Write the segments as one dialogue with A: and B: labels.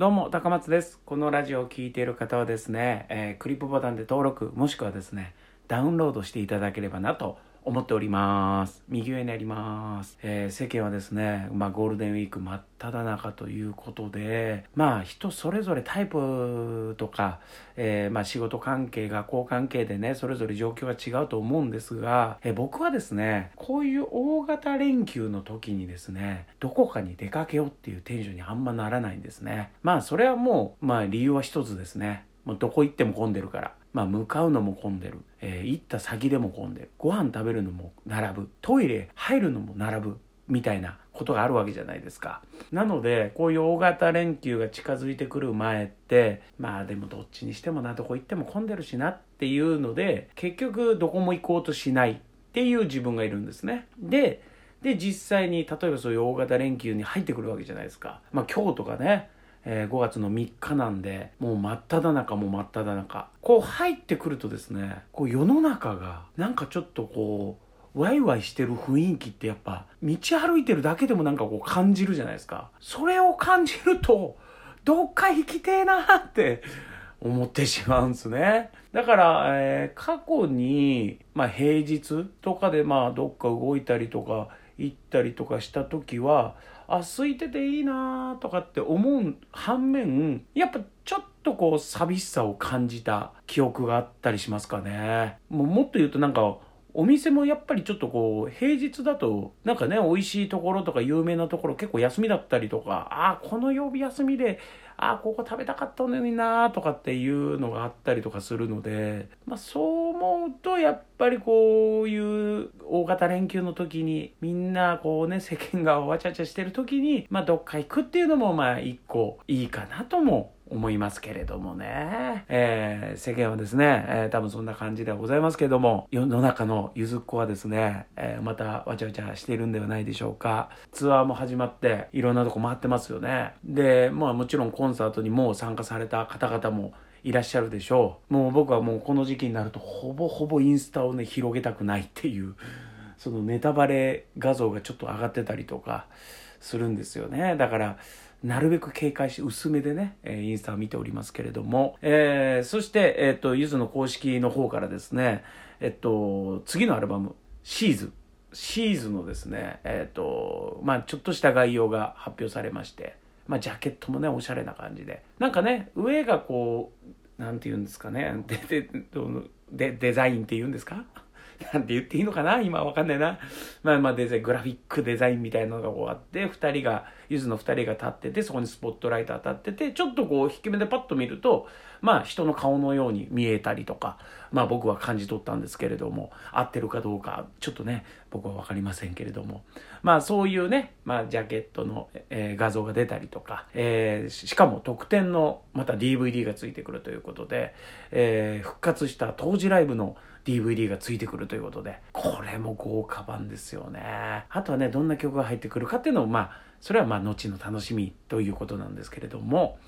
A: どうも、高松です。このラジオを聴いている方はですね、えー、クリップボタンで登録、もしくはですね、ダウンロードしていただければなと思っております。右上にあります。えー、世間はですね、まあゴールデンウィーク真っ只中ということで、まあ人それぞれタイプとか、えー、まあ仕事関係、学校関係でね、それぞれ状況が違うと思うんですが、えー、僕はですね、こういう大型連休の時にですね、どこかに出かけようっていうテンションにあんまならないんですね。まあそれはもう、まあ理由は一つですね。もうどこ行っても混んでるから。まあ、向かうのも混んでる、えー、行った先でも混んでる。ご飯食べるのも並ぶ。トイレ入るのも並ぶみたいなことがあるわけじゃないですか。なのでこういう大型連休が近づいてくる前ってまあでもどっちにしてもなどこ行っても混んでるしなっていうので結局どこも行こうとしないっていう自分がいるんですね。でで実際に例えばそういう大型連休に入ってくるわけじゃないですか。まあ今日とかねえー、5月の3日なんで、もう真っ只中もう真っ只中。こう入ってくるとですね、こう世の中がなんかちょっとこう、ワイワイしてる雰囲気ってやっぱ、道歩いてるだけでもなんかこう感じるじゃないですか。それを感じると、どっか行きてえなって思ってしまうんですね。だから、えー、過去に、まあ平日とかでまあどっか動いたりとか行ったりとかした時は、あ空いてていいなとかって思う反面やっぱちょっとこう寂しさを感じた記憶があったりしますかね。もうもっと言うとなんかお店もやっぱりちょっとこう平日だとなんかね美味しいところとか有名なところ結構休みだったりとかああこの曜日休みでああここ食べたかったのになとかっていうのがあったりとかするので、まあ、そう思うとやっぱりこういう大型連休の時にみんなこうね世間がわちゃわちゃしてる時に、まあ、どっか行くっていうのもまあ一個いいかなとも思いますけれどもね。えー、世間はですね、えー、多分そんな感じではございますけれども、世の中のゆずっ子はですね、えー、またわちゃわちゃしているんではないでしょうか。ツアーも始まって、いろんなとこ回ってますよね。で、まあもちろんコンサートにも参加された方々もいらっしゃるでしょう。もう僕はもうこの時期になるとほぼほぼインスタをね、広げたくないっていう、そのネタバレ画像がちょっと上がってたりとかするんですよね。だから、なるべく警戒して薄めでね、えインスタを見ておりますけれども、えー、そして、えっ、と、ゆずの公式の方からですね、えっと、次のアルバム、シーズ、シーズのですね、えっと、まあちょっとした概要が発表されまして、まあジャケットもね、おしゃれな感じで、なんかね、上がこう、なんて言うんですかね、で、で、でデザインって言うんですか？なんて言っていいのかな？今わかんないな。まあまあデザイン、グラフィックデザインみたいなのが終わって、二人が、ゆずの二人が立ってて、そこにスポットライト当たってて、ちょっとこう低めでパッと見ると、まあ人の顔のように見えたりとか、まあ僕は感じ取ったんですけれども、合ってるかどうか、ちょっとね、僕はわかりませんけれども。まあそういうね、まあジャケットの、えー、画像が出たりとか、えー、しかも特典のまた DVD がついてくるということで、えー、復活した当時ライブの DVD がついてくるということで、これも豪華版ですよね。あとはね、どんな曲が入ってくるかっていうのを、まあ、それはまあ、後の楽しみということなんですけれども、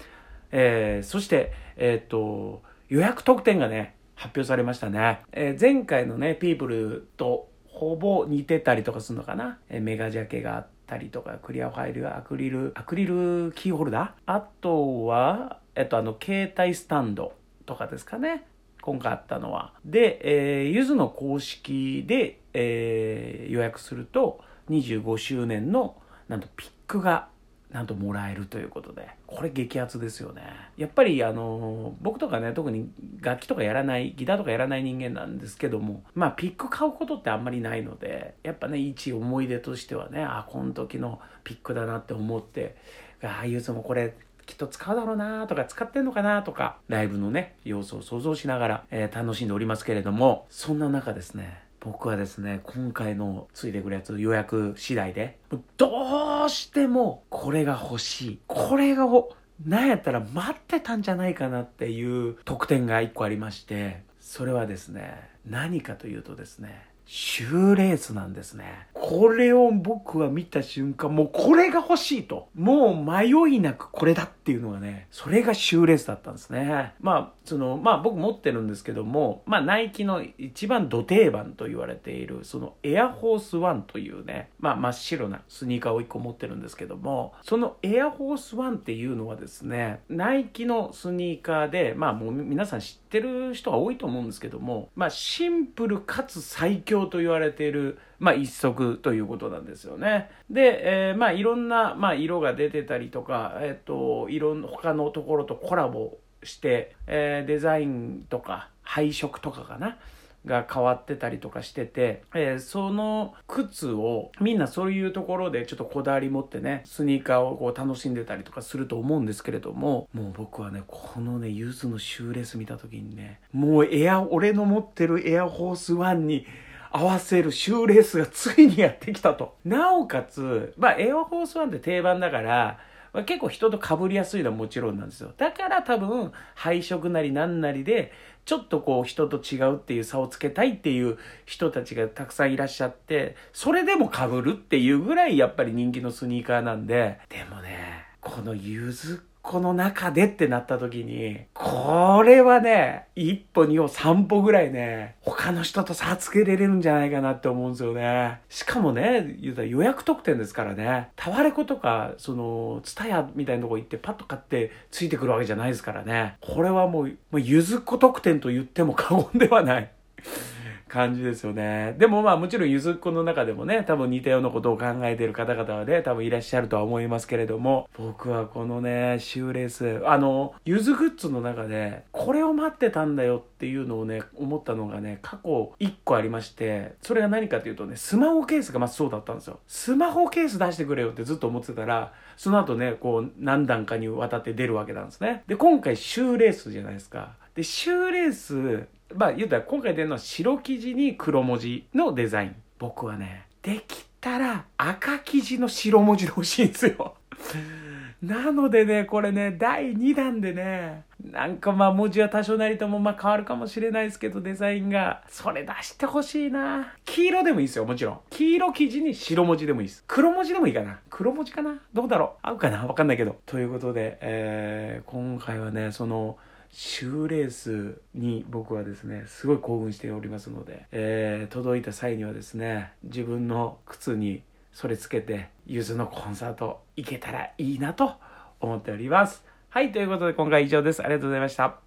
A: えー、そして、えっ、と、予約特典がね、発表されましたね。えー、前回のね、ピープルとほぼ似てたりとかするのかな？え、メガジャケがあったりとか、クリアファイル、アクリル、アクリルキーホルダー？あとは、えっと、あの、携帯スタンドとかですかね？今回あったのは。で、えー、ゆずの公式で、えー、予約すると、25周年の、なんとピックが、なんともらえるということで、これ激アツですよね。やっぱり、あの、僕とかね、特に楽器とかやらない、ギターとかやらない人間なんですけども、まあ、ピック買うことってあんまりないので、やっぱね、一思い出としてはね、あ、この時のピックだなって思って、ああ、ゆずもこれ、きっと使うだろうなとか使ってんのかなとか、ライブのね、様子を想像しながら、えー、楽しんでおりますけれども、そんな中ですね、僕はですね、今回のついてくるやつ予約次第で、どうしてもこれが欲しい。これがなんやったら待ってたんじゃない。かなってい。う特典が一個ありまして、それはですね、何かとい。うとですね、シューレースなんですね。これを僕は見た瞬間、もうこれが欲しいと。もう迷いなくこれだっていうのがね、それがシューレースだったんですね。まあ、その、まあ僕持ってるんですけども、まあナイキの一番土定番と言われている、そのエアフォースワンというね、まあ真っ白なスニーカーを1個持ってるんですけども、そのエアフォースワンっていうのはですね、ナイキのスニーカーで、まあもう皆さん知ってる人が多いと思うんですけども、まあシンプルかつ最強と言われている、まあ、一足ということなんですよね。で、えー、まあ、いろんな、まあ、色が出てたりとか、えっ、ー、と、いろんな他のところとコラボして、えー、デザインとか配色とかかな。が変わってたりとかしてて、えー、その靴をみんなそういうところでちょっとこだわり持ってね、スニーカーをこう楽しんでたりとかすると思うんですけれども、もう僕はね、このね、ゆずのシューレース見た時にね、もうエア、俺の持ってる Air Force One に合わせるシューレースがついにやってきたと。なおかつ、まあ、 Air Force One って定番だから、まあ、結構人と被りやすいのはもちろんなんですよ。だから多分、配色なりなんなりで、ちょっとこう人と違うっていう差をつけたいっていう人たちがたくさんいらっしゃって、それでも被るっていうぐらいやっぱり人気のスニーカーなんで、でもね、このゆずこの中でってなった時に、これはね、一歩二歩三歩ぐらいね、他の人と差つけれれるんじゃないかなって思うんですよね。しかもね、言うたら予約特典ですからね、タワレコとか、その、ツタヤみたいなとこ行ってパッと買ってついてくるわけじゃないですからね。これはもう、もうゆずっこ特典と言っても過言ではない。感じですよね。でもまあもちろんゆずっこの中でもね、多分似たようなことを考えてる方々はね、多分いらっしゃるとは思いますけれども、僕はこのね、シューレース、あの、ゆずグッズの中で、これを待ってたんだよっていうのをね、思ったのがね、過去1個ありまして、それが何かというとね、スマホケースがまずそうだったんですよ。スマホケース出してくれよってずっと思ってたら、その後ね、こう何段かにわたって出るわけなんですね。で、今回シューレースじゃないですか。で、シューレース、まあ言うたら今回出るのは白生地に黒文字のデザイン。僕はね、できたら赤生地の白文字で欲しいんですよ。なのでね、これね、第2弾でね、なんかまあ文字は多少なりともまあ変わるかもしれないですけど、デザインが。それ出してほしいな。黄色でもいいですよ、もちろん。黄色生地に白文字でもいいです。黒文字でもいいかな。黒文字かなどうだろう合うかなわかんないけど。ということで、えー、今回はね、その、シューレースに僕はですねすごい興奮しておりますので、えー、届いた際にはですね自分の靴にそれつけてゆずのコンサート行けたらいいなと思っております。はいということで今回以上です。ありがとうございました。